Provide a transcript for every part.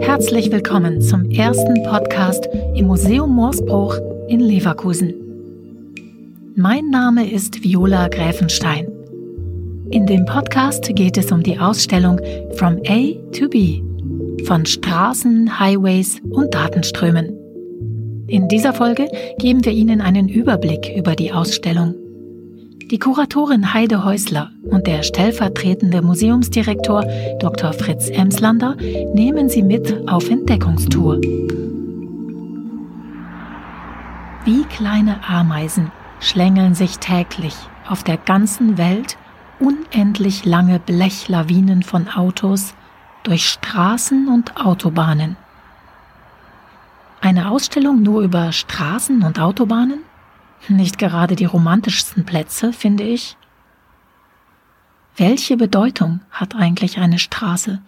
Herzlich willkommen zum ersten Podcast im Museum Moorsbruch in Leverkusen. Mein Name ist Viola Gräfenstein. In dem Podcast geht es um die Ausstellung From A to B von Straßen, Highways und Datenströmen. In dieser Folge geben wir Ihnen einen Überblick über die Ausstellung. Die Kuratorin Heide Häusler und der stellvertretende Museumsdirektor Dr. Fritz Emslander nehmen Sie mit auf Entdeckungstour. Wie kleine Ameisen schlängeln sich täglich auf der ganzen Welt unendlich lange Blechlawinen von Autos durch Straßen und Autobahnen. Eine Ausstellung nur über Straßen und Autobahnen? Nicht gerade die romantischsten Plätze, finde ich. Welche Bedeutung hat eigentlich eine Straße?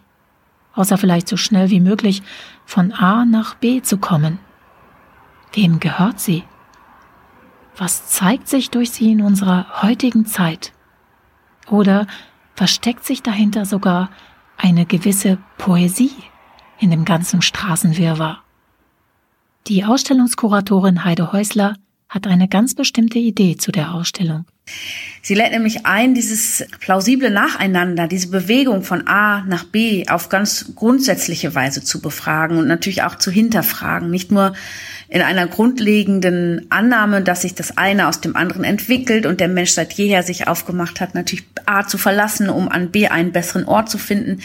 Außer vielleicht so schnell wie möglich von A nach B zu kommen. Wem gehört sie? Was zeigt sich durch sie in unserer heutigen Zeit? Oder versteckt sich dahinter sogar eine gewisse Poesie in dem ganzen Straßenwirrwarr? Die Ausstellungskuratorin Heide Häusler hat eine ganz bestimmte Idee zu der Ausstellung. Sie lädt nämlich ein, dieses plausible Nacheinander, diese Bewegung von A nach B auf ganz grundsätzliche Weise zu befragen und natürlich auch zu hinterfragen. Nicht nur in einer grundlegenden Annahme, dass sich das eine aus dem anderen entwickelt und der Mensch seit jeher sich aufgemacht hat, natürlich A zu verlassen, um an B einen besseren Ort zu finden.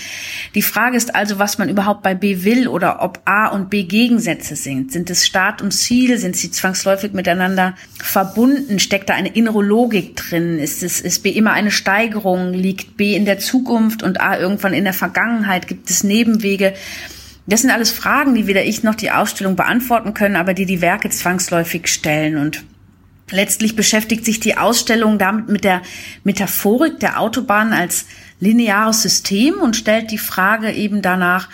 Die Frage ist also, was man überhaupt bei B will oder ob A und B Gegensätze sind. Sind es Start und Ziel? Sind sie zwangsläufig miteinander verbunden? Steckt da eine innere Logik drin? Ist es, ist B immer eine Steigerung? Liegt B in der Zukunft und A irgendwann in der Vergangenheit? Gibt es Nebenwege? Das sind alles Fragen, die weder ich noch die Ausstellung beantworten können, aber die die Werke zwangsläufig stellen. Und letztlich beschäftigt sich die Ausstellung damit mit der Metaphorik der Autobahn als lineares System und stellt die Frage eben danach,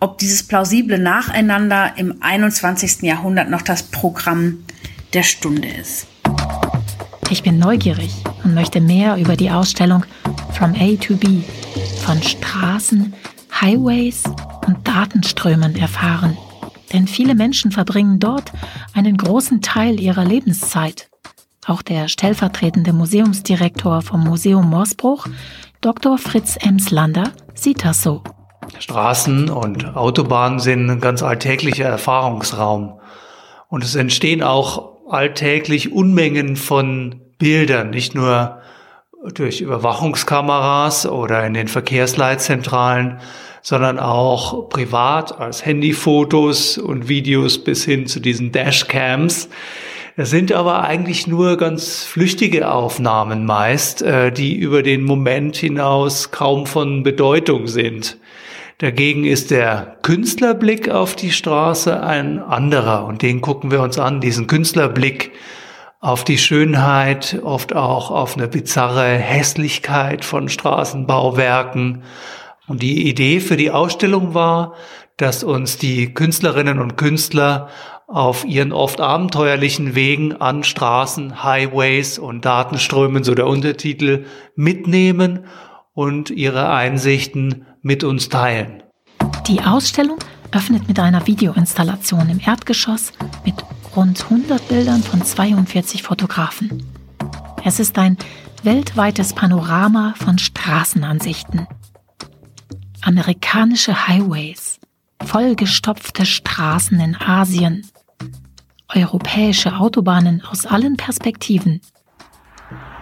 ob dieses plausible Nacheinander im 21. Jahrhundert noch das Programm der Stunde ist. Ich bin neugierig und möchte mehr über die Ausstellung From A to B von Straßen, Highways und Datenströmen erfahren. Denn viele Menschen verbringen dort einen großen Teil ihrer Lebenszeit. Auch der stellvertretende Museumsdirektor vom Museum Morsbruch, Dr. Fritz Emslander, sieht das so. Straßen und Autobahnen sind ein ganz alltäglicher Erfahrungsraum. Und es entstehen auch alltäglich Unmengen von Bildern, nicht nur durch Überwachungskameras oder in den Verkehrsleitzentralen, sondern auch privat als Handyfotos und Videos bis hin zu diesen Dashcams. Das sind aber eigentlich nur ganz flüchtige Aufnahmen meist, äh, die über den Moment hinaus kaum von Bedeutung sind. Dagegen ist der Künstlerblick auf die Straße ein anderer und den gucken wir uns an, diesen Künstlerblick auf die Schönheit, oft auch auf eine bizarre Hässlichkeit von Straßenbauwerken, und die Idee für die Ausstellung war, dass uns die Künstlerinnen und Künstler auf ihren oft abenteuerlichen Wegen an Straßen, Highways und Datenströmen, so der Untertitel, mitnehmen und ihre Einsichten mit uns teilen. Die Ausstellung öffnet mit einer Videoinstallation im Erdgeschoss mit rund 100 Bildern von 42 Fotografen. Es ist ein weltweites Panorama von Straßenansichten amerikanische Highways, vollgestopfte Straßen in Asien, europäische Autobahnen aus allen Perspektiven.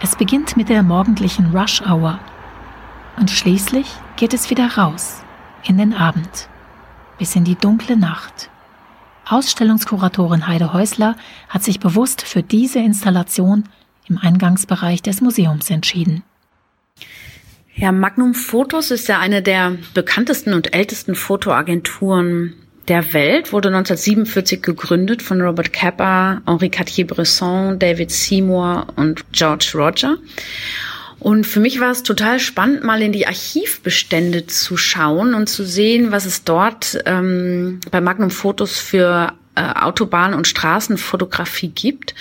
Es beginnt mit der morgendlichen Rush Hour und schließlich geht es wieder raus in den Abend bis in die dunkle Nacht. Ausstellungskuratorin Heide Häusler hat sich bewusst für diese Installation im Eingangsbereich des Museums entschieden. Ja, Magnum Photos ist ja eine der bekanntesten und ältesten Fotoagenturen der Welt, wurde 1947 gegründet von Robert Capa, Henri Cartier-Bresson, David Seymour und George Roger. Und für mich war es total spannend, mal in die Archivbestände zu schauen und zu sehen, was es dort ähm, bei Magnum Fotos für äh, Autobahn- und Straßenfotografie gibt.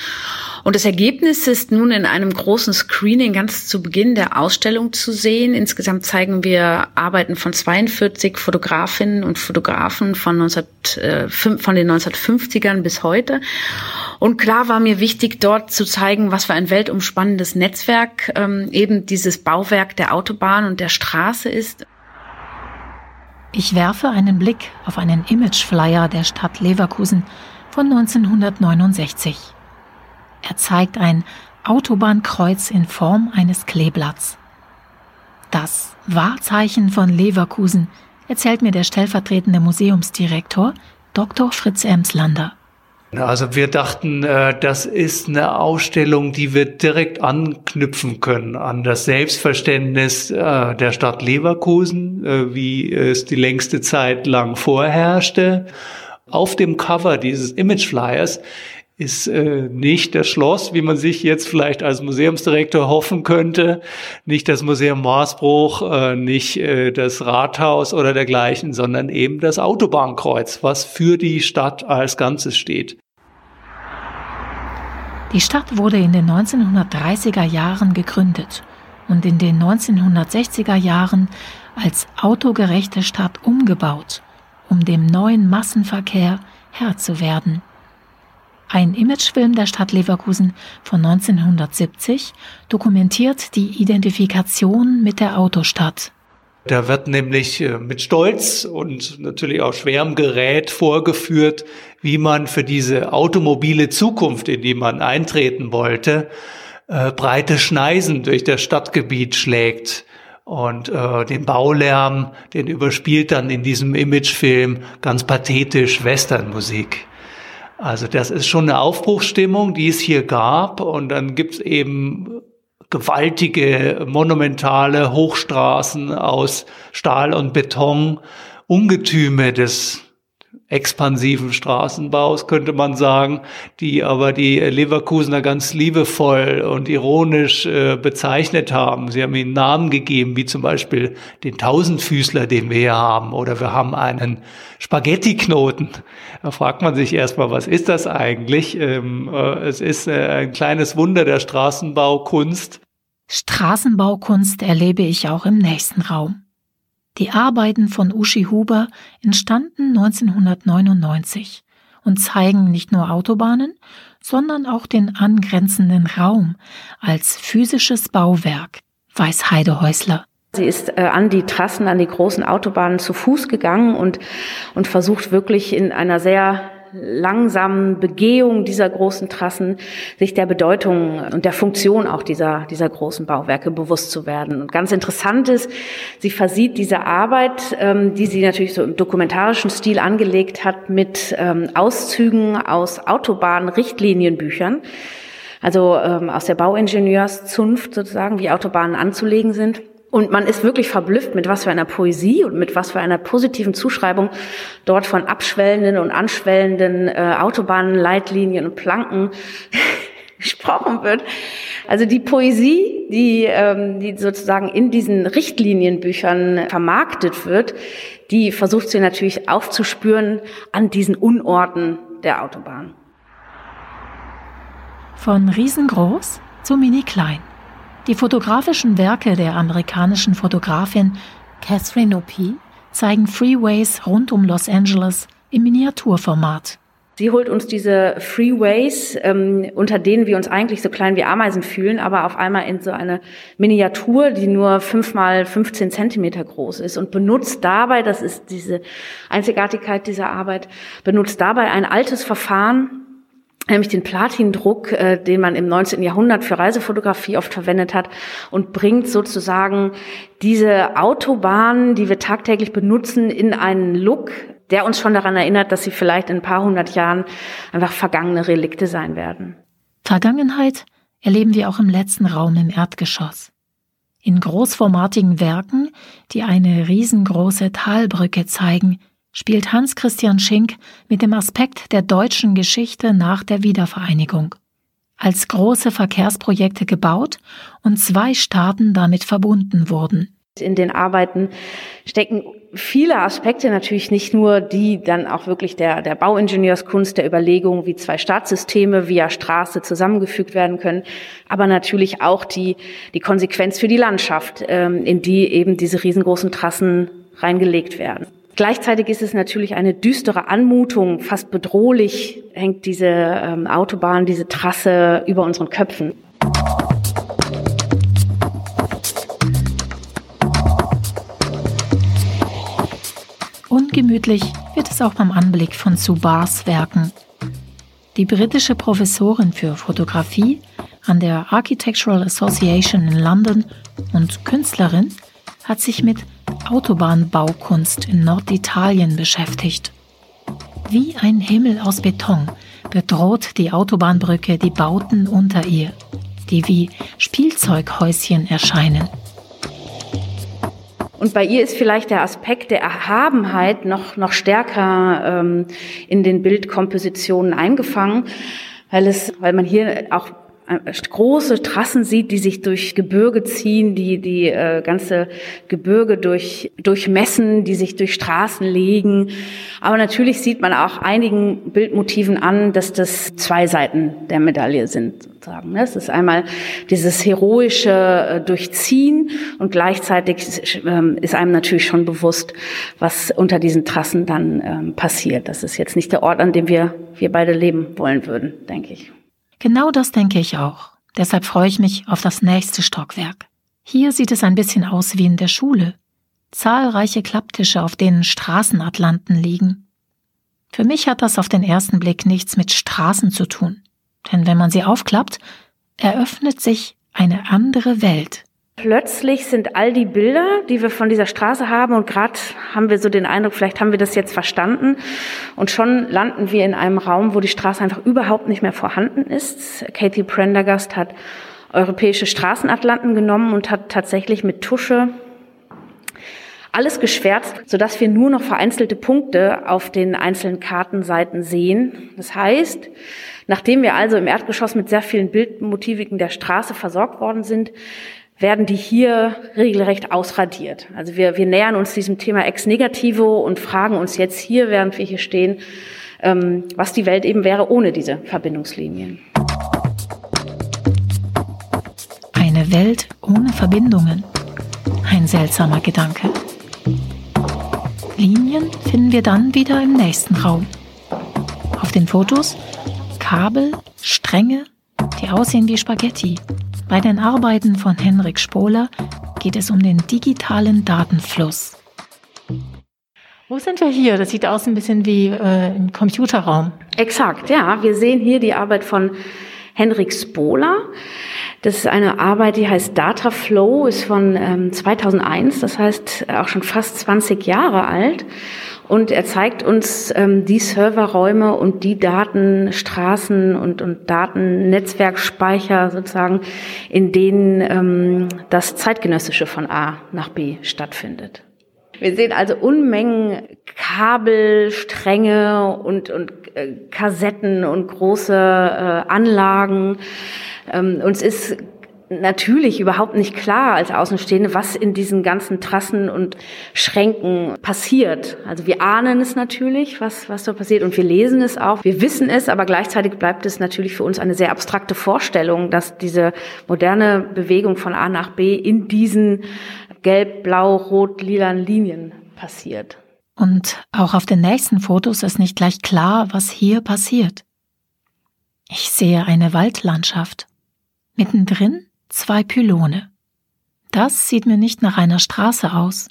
Und das Ergebnis ist nun in einem großen Screening ganz zu Beginn der Ausstellung zu sehen. Insgesamt zeigen wir Arbeiten von 42 Fotografinnen und Fotografen von, 19, äh, von den 1950ern bis heute. Und klar war mir wichtig, dort zu zeigen, was für ein weltumspannendes Netzwerk ähm, eben dieses Bauwerk der Autobahn und der Straße ist. Ich werfe einen Blick auf einen Imageflyer der Stadt Leverkusen von 1969. Er zeigt ein Autobahnkreuz in Form eines Kleeblatts. Das Wahrzeichen von Leverkusen, erzählt mir der stellvertretende Museumsdirektor Dr. Fritz Emslander. Also wir dachten, äh, das ist eine Ausstellung, die wir direkt anknüpfen können an das Selbstverständnis äh, der Stadt Leverkusen, äh, wie es die längste Zeit lang vorherrschte. Auf dem Cover dieses Imageflyers ist äh, nicht das Schloss, wie man sich jetzt vielleicht als Museumsdirektor hoffen könnte, nicht das Museum Marsbruch, äh, nicht äh, das Rathaus oder dergleichen, sondern eben das Autobahnkreuz, was für die Stadt als Ganzes steht. Die Stadt wurde in den 1930er Jahren gegründet und in den 1960er Jahren als autogerechte Stadt umgebaut, um dem neuen Massenverkehr Herr zu werden. Ein Imagefilm der Stadt Leverkusen von 1970 dokumentiert die Identifikation mit der Autostadt. Da wird nämlich äh, mit Stolz und natürlich auch schwerem Gerät vorgeführt, wie man für diese automobile Zukunft, in die man eintreten wollte, äh, breite Schneisen durch das Stadtgebiet schlägt. Und äh, den Baulärm, den überspielt dann in diesem Imagefilm ganz pathetisch Westernmusik. Also das ist schon eine Aufbruchsstimmung, die es hier gab. Und dann gibt's eben gewaltige, monumentale Hochstraßen aus Stahl und Beton, Ungetüme des expansiven Straßenbaus, könnte man sagen, die aber die Leverkusener ganz liebevoll und ironisch äh, bezeichnet haben. Sie haben ihnen Namen gegeben, wie zum Beispiel den Tausendfüßler, den wir hier haben, oder wir haben einen Spaghetti-Knoten. Da fragt man sich erstmal, was ist das eigentlich? Ähm, äh, es ist äh, ein kleines Wunder der Straßenbaukunst. Straßenbaukunst erlebe ich auch im nächsten Raum. Die Arbeiten von Uschi Huber entstanden 1999 und zeigen nicht nur Autobahnen, sondern auch den angrenzenden Raum als physisches Bauwerk, weiß Heide Häusler. Sie ist äh, an die Trassen, an die großen Autobahnen zu Fuß gegangen und, und versucht wirklich in einer sehr langsamen Begehung dieser großen Trassen sich der Bedeutung und der Funktion auch dieser, dieser großen Bauwerke bewusst zu werden. Und ganz interessant ist, sie versieht diese Arbeit, ähm, die sie natürlich so im dokumentarischen Stil angelegt hat, mit ähm, Auszügen aus Autobahnrichtlinienbüchern. Also ähm, aus der Bauingenieurszunft sozusagen, wie Autobahnen anzulegen sind. Und man ist wirklich verblüfft, mit was für einer Poesie und mit was für einer positiven Zuschreibung dort von abschwellenden und anschwellenden äh, Autobahnen, Leitlinien und Planken gesprochen wird. Also die Poesie, die, ähm, die sozusagen in diesen Richtlinienbüchern vermarktet wird, die versucht sie natürlich aufzuspüren an diesen Unorten der Autobahn. Von riesengroß zu mini klein. Die fotografischen Werke der amerikanischen Fotografin Catherine Opie zeigen Freeways rund um Los Angeles im Miniaturformat. Sie holt uns diese Freeways, ähm, unter denen wir uns eigentlich so klein wie Ameisen fühlen, aber auf einmal in so eine Miniatur, die nur fünf mal 15 Zentimeter groß ist und benutzt dabei, das ist diese Einzigartigkeit dieser Arbeit, benutzt dabei ein altes Verfahren, nämlich den Platindruck, äh, den man im 19. Jahrhundert für Reisefotografie oft verwendet hat und bringt sozusagen diese Autobahnen, die wir tagtäglich benutzen, in einen Look, der uns schon daran erinnert, dass sie vielleicht in ein paar hundert Jahren einfach vergangene Relikte sein werden. Vergangenheit erleben wir auch im letzten Raum im Erdgeschoss. In großformatigen Werken, die eine riesengroße Talbrücke zeigen, spielt Hans Christian Schink mit dem Aspekt der deutschen Geschichte nach der Wiedervereinigung. Als große Verkehrsprojekte gebaut und zwei Staaten damit verbunden wurden. In den Arbeiten stecken viele Aspekte, natürlich nicht nur die dann auch wirklich der, der Bauingenieurskunst, der Überlegung, wie zwei Staatssysteme via Straße zusammengefügt werden können, aber natürlich auch die, die Konsequenz für die Landschaft, ähm, in die eben diese riesengroßen Trassen reingelegt werden. Gleichzeitig ist es natürlich eine düstere Anmutung, fast bedrohlich hängt diese ähm, Autobahn, diese Trasse über unseren Köpfen. Ungemütlich wird es auch beim Anblick von Subars Werken. Die britische Professorin für Fotografie an der Architectural Association in London und Künstlerin hat sich mit Autobahnbaukunst in Norditalien beschäftigt. Wie ein Himmel aus Beton bedroht die Autobahnbrücke die Bauten unter ihr, die wie Spielzeughäuschen erscheinen. Und bei ihr ist vielleicht der Aspekt der Erhabenheit noch, noch stärker ähm, in den Bildkompositionen eingefangen, weil es, weil man hier auch große Trassen sieht, die sich durch Gebirge ziehen, die die äh, ganze Gebirge durch durchmessen, die sich durch Straßen legen. Aber natürlich sieht man auch einigen Bildmotiven an, dass das zwei Seiten der Medaille sind. Sozusagen. Es ist einmal dieses heroische äh, Durchziehen und gleichzeitig ähm, ist einem natürlich schon bewusst, was unter diesen Trassen dann ähm, passiert. Das ist jetzt nicht der Ort, an dem wir wir beide leben wollen würden, denke ich. Genau das denke ich auch. Deshalb freue ich mich auf das nächste Stockwerk. Hier sieht es ein bisschen aus wie in der Schule. Zahlreiche Klapptische, auf denen Straßenatlanten liegen. Für mich hat das auf den ersten Blick nichts mit Straßen zu tun. Denn wenn man sie aufklappt, eröffnet sich eine andere Welt. Plötzlich sind all die Bilder, die wir von dieser Straße haben, und gerade haben wir so den Eindruck, vielleicht haben wir das jetzt verstanden, und schon landen wir in einem Raum, wo die Straße einfach überhaupt nicht mehr vorhanden ist. Katie Prendergast hat europäische Straßenatlanten genommen und hat tatsächlich mit Tusche alles geschwärzt, sodass wir nur noch vereinzelte Punkte auf den einzelnen Kartenseiten sehen. Das heißt, nachdem wir also im Erdgeschoss mit sehr vielen Bildmotiviken der Straße versorgt worden sind, werden die hier regelrecht ausradiert. Also wir, wir nähern uns diesem Thema ex negativo und fragen uns jetzt hier, während wir hier stehen, ähm, was die Welt eben wäre ohne diese Verbindungslinien. Eine Welt ohne Verbindungen. Ein seltsamer Gedanke. Linien finden wir dann wieder im nächsten Raum. Auf den Fotos Kabel, Stränge, die aussehen wie Spaghetti bei den Arbeiten von Henrik Spohler geht es um den digitalen Datenfluss. Wo sind wir hier? Das sieht aus ein bisschen wie äh, im Computerraum. Exakt, ja. Wir sehen hier die Arbeit von Henrik Spohler. Das ist eine Arbeit, die heißt Data Flow, ist von ähm, 2001, das heißt auch schon fast 20 Jahre alt. Und er zeigt uns ähm, die Serverräume und die Datenstraßen und, und Datennetzwerkspeicher sozusagen, in denen ähm, das Zeitgenössische von A nach B stattfindet. Wir sehen also Unmengen Kabelstränge und, und äh, Kassetten und große äh, Anlagen. Ähm, uns ist natürlich überhaupt nicht klar als Außenstehende, was in diesen ganzen Trassen und Schränken passiert. Also wir ahnen es natürlich, was, was da passiert und wir lesen es auch. Wir wissen es, aber gleichzeitig bleibt es natürlich für uns eine sehr abstrakte Vorstellung, dass diese moderne Bewegung von A nach B in diesen gelb, blau, rot, lilan Linien passiert. Und auch auf den nächsten Fotos ist nicht gleich klar, was hier passiert. Ich sehe eine Waldlandschaft. Mittendrin zwei Pylone. Das sieht mir nicht nach einer Straße aus.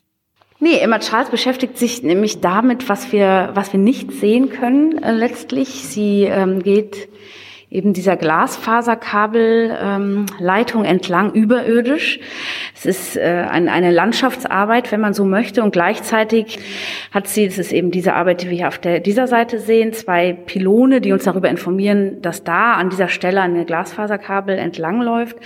Nee, Emma Charles beschäftigt sich nämlich damit, was wir, was wir nicht sehen können äh, letztlich. Sie ähm, geht eben dieser Glasfaserkabelleitung ähm, entlang überirdisch. Es ist äh, ein, eine Landschaftsarbeit, wenn man so möchte. Und gleichzeitig hat sie, das ist eben diese Arbeit, die wir hier auf der, dieser Seite sehen, zwei Pylone, die uns darüber informieren, dass da an dieser Stelle eine Glasfaserkabel entlangläuft.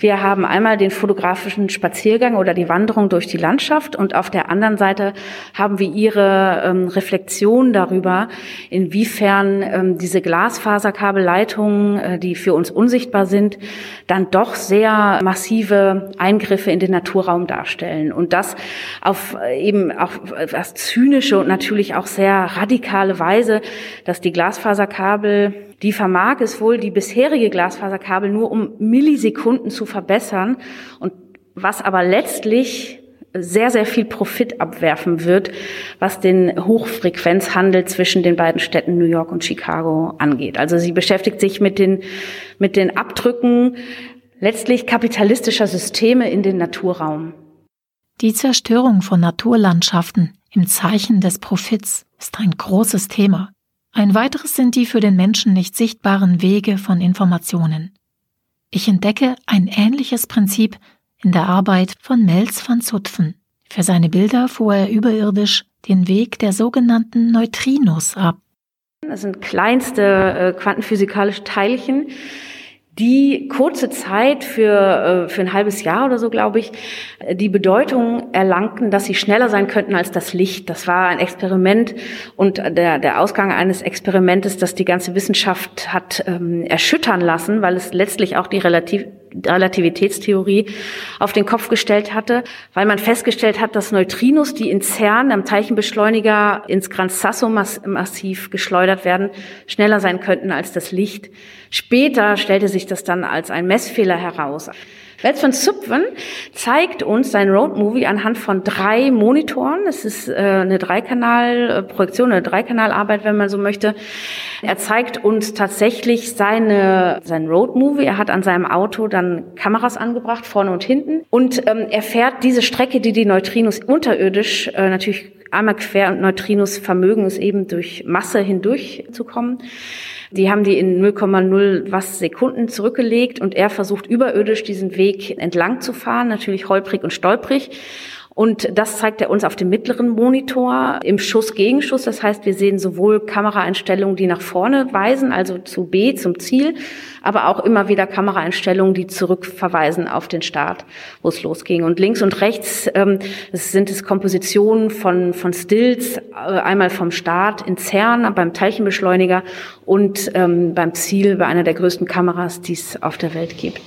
Wir haben einmal den fotografischen Spaziergang oder die Wanderung durch die Landschaft und auf der anderen Seite haben wir ihre ähm, Reflexion darüber, inwiefern ähm, diese Glasfaserkabelleitung Veränderungen, äh, die für uns unsichtbar sind, dann doch sehr massive Eingriffe in den Naturraum darstellen. Und das auf äh, eben auf was zynische und natürlich auch sehr radikale Weise, dass die Glasfaserkabel die vermag es wohl, die bisherige Glasfaserkabel nur um Millisekunden zu verbessern und was aber letztlich sehr, sehr viel Profit abwerfen wird, was den Hochfrequenzhandel zwischen den beiden Städten New York und Chicago angeht. Also sie beschäftigt sich mit den, mit den Abdrücken letztlich kapitalistischer Systeme in den Naturraum. Die Zerstörung von Naturlandschaften im Zeichen des Profits ist ein großes Thema. Ein weiteres sind die für den Menschen nicht sichtbaren Wege von Informationen. Ich entdecke ein ähnliches Prinzip in der Arbeit von Mels van Zutphen. Für seine Bilder fuhr er überirdisch den Weg der sogenannten Neutrinos ab. Das sind kleinste äh, quantenphysikalische Teilchen, die kurze Zeit für, äh, für ein halbes Jahr oder so, glaube ich, die Bedeutung erlangten, dass sie schneller sein könnten als das Licht. Das war ein Experiment und der, der Ausgang eines Experimentes, das die ganze Wissenschaft hat ähm, erschüttern lassen, weil es letztlich auch die Relativ Relativitätstheorie auf den Kopf gestellt hatte, weil man festgestellt hat, dass Neutrinos, die in CERN, am Teilchenbeschleuniger, ins Gran Sasso-Massiv geschleudert werden, schneller sein könnten als das Licht. Später stellte sich das dann als ein Messfehler heraus. Wels von Zupfen zeigt uns sein Roadmovie anhand von drei Monitoren. Es ist äh, eine Dreikanal-Projektion, eine Dreikanalarbeit, wenn man so möchte. Er zeigt uns tatsächlich seine, sein Roadmovie. Er hat an seinem Auto dann Kameras angebracht, vorne und hinten. Und ähm, er fährt diese Strecke, die die Neutrinos unterirdisch äh, natürlich einmal quer und Neutrinos vermögen es eben durch Masse hindurch zu kommen. Die haben die in 0,0 was Sekunden zurückgelegt und er versucht überirdisch diesen Weg entlang zu fahren, natürlich holprig und stolprig. Und das zeigt er uns auf dem mittleren Monitor im Schuss-Gegenschuss. Das heißt, wir sehen sowohl Kameraeinstellungen, die nach vorne weisen, also zu B, zum Ziel, aber auch immer wieder Kameraeinstellungen, die zurückverweisen auf den Start, wo es losging. Und links und rechts ähm, sind es Kompositionen von, von Stills, äh, einmal vom Start in CERN beim Teilchenbeschleuniger und ähm, beim Ziel bei einer der größten Kameras, die es auf der Welt gibt.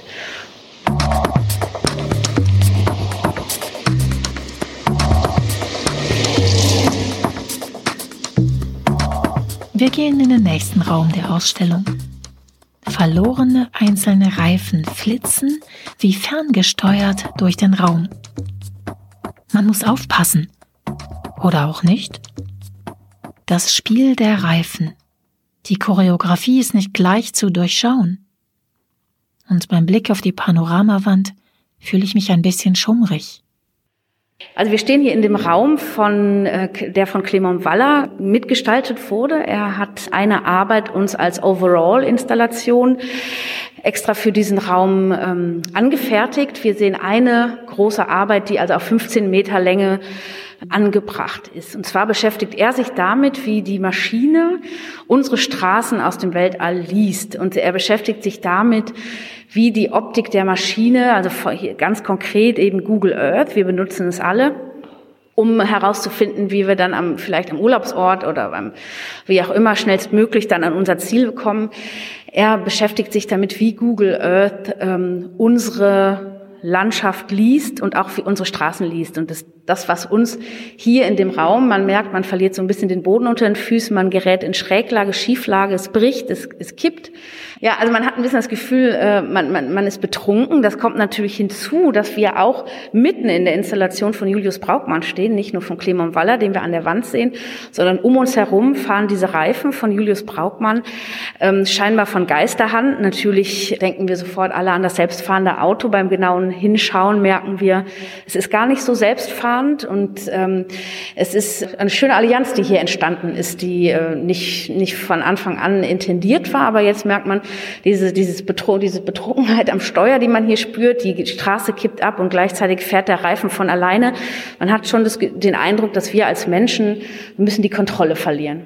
Wir gehen in den nächsten Raum der Ausstellung. Verlorene einzelne Reifen flitzen wie ferngesteuert durch den Raum. Man muss aufpassen. Oder auch nicht. Das Spiel der Reifen. Die Choreografie ist nicht gleich zu durchschauen. Und beim Blick auf die Panoramawand fühle ich mich ein bisschen schummrig. Also wir stehen hier in dem Raum von, äh, der von Clement Waller mitgestaltet wurde. Er hat eine Arbeit uns als Overall-Installation extra für diesen Raum ähm, angefertigt. Wir sehen eine große Arbeit, die also auf 15 Meter Länge angebracht ist. Und zwar beschäftigt er sich damit, wie die Maschine unsere Straßen aus dem Weltall liest. Und er beschäftigt sich damit, wie die Optik der Maschine, also ganz konkret eben Google Earth, wir benutzen es alle, um herauszufinden, wie wir dann am, vielleicht am Urlaubsort oder beim, wie auch immer schnellstmöglich dann an unser Ziel kommen. Er beschäftigt sich damit, wie Google Earth ähm, unsere Landschaft liest und auch für unsere Straßen liest. Und das, das, was uns hier in dem Raum, man merkt, man verliert so ein bisschen den Boden unter den Füßen, man gerät in Schräglage, Schieflage, es bricht, es, es kippt. Ja, also man hat ein bisschen das Gefühl, äh, man, man, man ist betrunken. Das kommt natürlich hinzu, dass wir auch mitten in der Installation von Julius Braukmann stehen, nicht nur von Clement Waller, den wir an der Wand sehen, sondern um uns herum fahren diese Reifen von Julius Braukmann ähm, scheinbar von Geisterhand. Natürlich denken wir sofort alle an das selbstfahrende Auto. Beim genauen Hinschauen merken wir, es ist gar nicht so selbstfahrend und ähm, es ist eine schöne Allianz, die hier entstanden ist, die äh, nicht, nicht von Anfang an intendiert war, aber jetzt merkt man, diese, dieses Betro diese Betrunkenheit am Steuer, die man hier spürt, die Straße kippt ab und gleichzeitig fährt der Reifen von alleine. Man hat schon das, den Eindruck, dass wir als Menschen müssen die Kontrolle verlieren.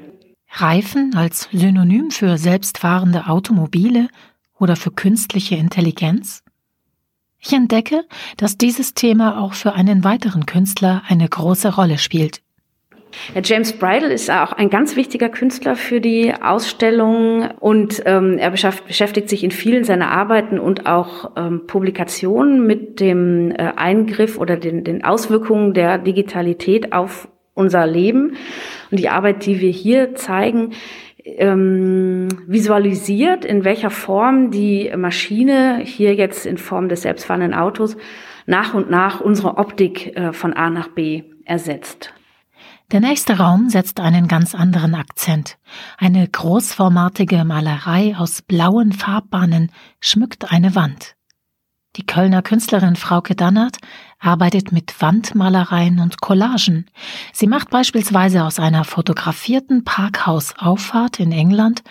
Reifen als Synonym für selbstfahrende Automobile oder für künstliche Intelligenz? Ich entdecke, dass dieses Thema auch für einen weiteren Künstler eine große Rolle spielt. James Bridle ist auch ein ganz wichtiger Künstler für die Ausstellung und ähm, er beschäftigt sich in vielen seiner Arbeiten und auch ähm, Publikationen mit dem äh, Eingriff oder den, den Auswirkungen der Digitalität auf unser Leben. Und die Arbeit, die wir hier zeigen, ähm, visualisiert, in welcher Form die Maschine, hier jetzt in Form des selbstfahrenden Autos, nach und nach unsere Optik äh, von A nach B ersetzt. Der nächste Raum setzt einen ganz anderen Akzent. Eine großformatige Malerei aus blauen Farbbahnen schmückt eine Wand. Die Kölner Künstlerin Frauke Dannert arbeitet mit Wandmalereien und Collagen. Sie macht beispielsweise aus einer fotografierten Parkhausauffahrt in England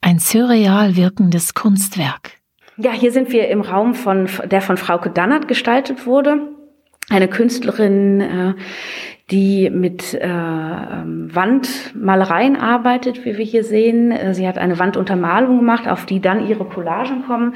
ein surreal wirkendes Kunstwerk. Ja, hier sind wir im Raum von, der von Frauke Dannert gestaltet wurde. Eine Künstlerin, äh, die mit äh, ähm, Wandmalereien arbeitet, wie wir hier sehen. Äh, sie hat eine Wanduntermalung gemacht, auf die dann ihre Collagen kommen.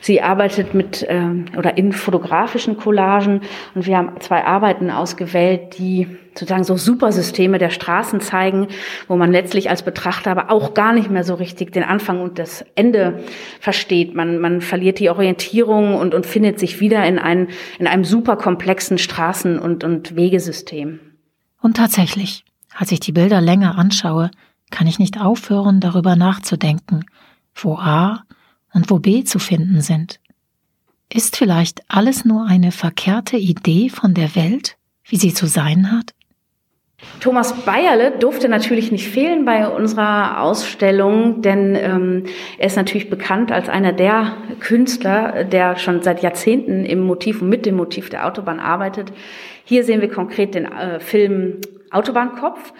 Sie arbeitet mit äh, oder in fotografischen Collagen und wir haben zwei Arbeiten ausgewählt, die sozusagen so Supersysteme der Straßen zeigen, wo man letztlich als Betrachter aber auch gar nicht mehr so richtig den Anfang und das Ende versteht. Man, man verliert die Orientierung und, und findet sich wieder in, ein, in einem super komplexen Straßen- und, und Wegesystem. Und tatsächlich, als ich die Bilder länger anschaue, kann ich nicht aufhören, darüber nachzudenken, wo A und wo B zu finden sind. Ist vielleicht alles nur eine verkehrte Idee von der Welt, wie sie zu sein hat? Thomas Bayerle durfte natürlich nicht fehlen bei unserer Ausstellung, denn ähm, er ist natürlich bekannt als einer der Künstler, der schon seit Jahrzehnten im Motiv und mit dem Motiv der Autobahn arbeitet. Hier sehen wir konkret den äh, Film Autobahnkopf,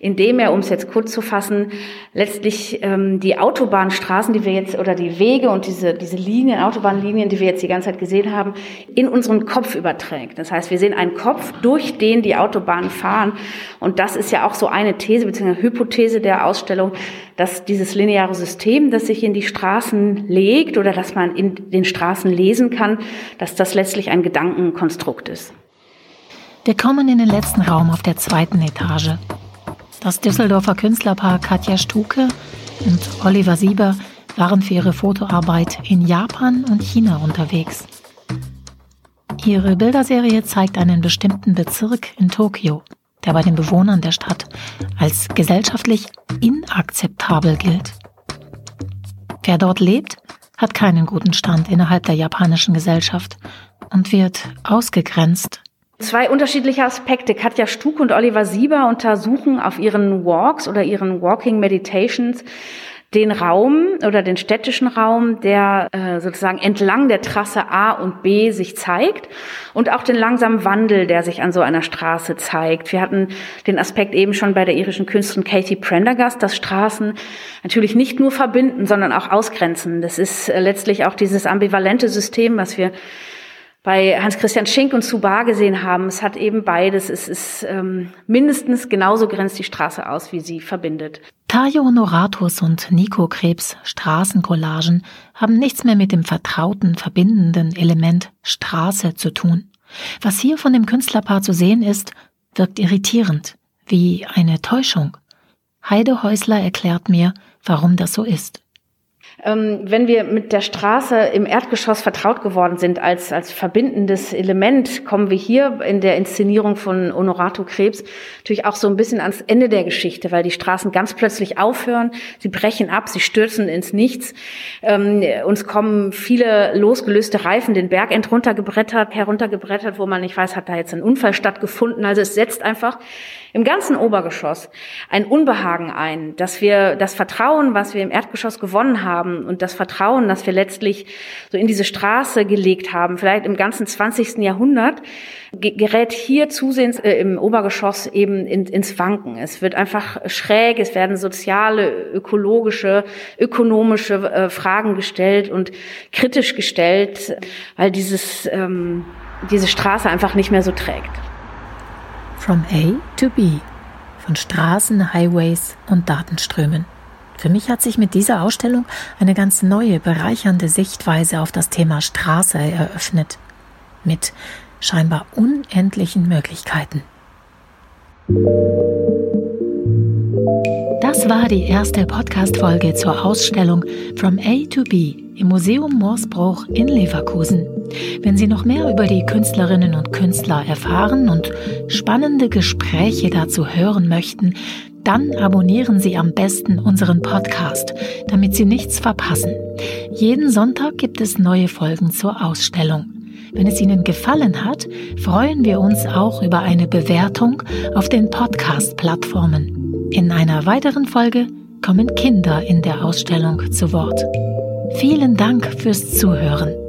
in dem er, um es jetzt kurz zu fassen, letztlich ähm, die Autobahnstraßen, die wir jetzt oder die Wege und diese diese Linien, Autobahnlinien, die wir jetzt die ganze Zeit gesehen haben, in unseren Kopf überträgt. Das heißt, wir sehen einen Kopf, durch den die Autobahnen fahren. Und das ist ja auch so eine These bzw. Hypothese der Ausstellung, dass dieses lineare System, das sich in die Straßen legt oder dass man in den Straßen lesen kann, dass das letztlich ein Gedankenkonstrukt ist. Wir kommen in den letzten Raum auf der zweiten Etage. Das Düsseldorfer Künstlerpaar Katja Stuke und Oliver Sieber waren für ihre Fotoarbeit in Japan und China unterwegs. Ihre Bilderserie zeigt einen bestimmten Bezirk in Tokio, der bei den Bewohnern der Stadt als gesellschaftlich inakzeptabel gilt. Wer dort lebt, hat keinen guten Stand innerhalb der japanischen Gesellschaft und wird ausgegrenzt Zwei unterschiedliche Aspekte. Katja Stuck und Oliver Sieber untersuchen auf ihren Walks oder ihren Walking Meditations den Raum oder den städtischen Raum, der äh, sozusagen entlang der Trasse A und B sich zeigt und auch den langsamen Wandel, der sich an so einer Straße zeigt. Wir hatten den Aspekt eben schon bei der irischen Künstlerin Katie Prendergast, dass Straßen natürlich nicht nur verbinden, sondern auch ausgrenzen. Das ist äh, letztlich auch dieses ambivalente System, was wir bei Hans-Christian Schink und Subar gesehen haben. Es hat eben beides. Es ist ähm, mindestens genauso grenzt die Straße aus, wie sie verbindet. Tajo Honoratus und Nico Krebs Straßencollagen haben nichts mehr mit dem vertrauten, verbindenden Element Straße zu tun. Was hier von dem Künstlerpaar zu sehen ist, wirkt irritierend, wie eine Täuschung. Heide Häusler erklärt mir, warum das so ist. Ähm, wenn wir mit der Straße im Erdgeschoss vertraut geworden sind als, als verbindendes Element, kommen wir hier in der Inszenierung von Honorato Krebs natürlich auch so ein bisschen ans Ende der Geschichte, weil die Straßen ganz plötzlich aufhören, sie brechen ab, sie stürzen ins Nichts. Ähm, uns kommen viele losgelöste Reifen den Berg entruntergebrettert, heruntergebrettert, wo man nicht weiß, hat da jetzt ein Unfall stattgefunden. Also es setzt einfach im ganzen Obergeschoss ein Unbehagen ein, dass wir das Vertrauen, was wir im Erdgeschoss gewonnen haben und das Vertrauen, das wir letztlich so in diese Straße gelegt haben, vielleicht im ganzen 20. Jahrhundert, gerät hier zusehends äh, im Obergeschoss eben in, ins Wanken. Es wird einfach schräg, es werden soziale, ökologische, ökonomische äh, Fragen gestellt und kritisch gestellt, weil dieses, ähm, diese Straße einfach nicht mehr so trägt. From A to B. Von Straßen, Highways und Datenströmen. Für mich hat sich mit dieser Ausstellung eine ganz neue, bereichernde Sichtweise auf das Thema Straße eröffnet. Mit scheinbar unendlichen Möglichkeiten. Das war die erste Podcast-Folge zur Ausstellung From A to B im Museum Morsbruch in Leverkusen. Wenn Sie noch mehr über die Künstlerinnen und Künstler erfahren und spannende Gespräche dazu hören möchten, dann abonnieren Sie am besten unseren Podcast, damit Sie nichts verpassen. Jeden Sonntag gibt es neue Folgen zur Ausstellung. Wenn es Ihnen gefallen hat, freuen wir uns auch über eine Bewertung auf den Podcast-Plattformen. In einer weiteren Folge kommen Kinder in der Ausstellung zu Wort. Vielen Dank fürs Zuhören.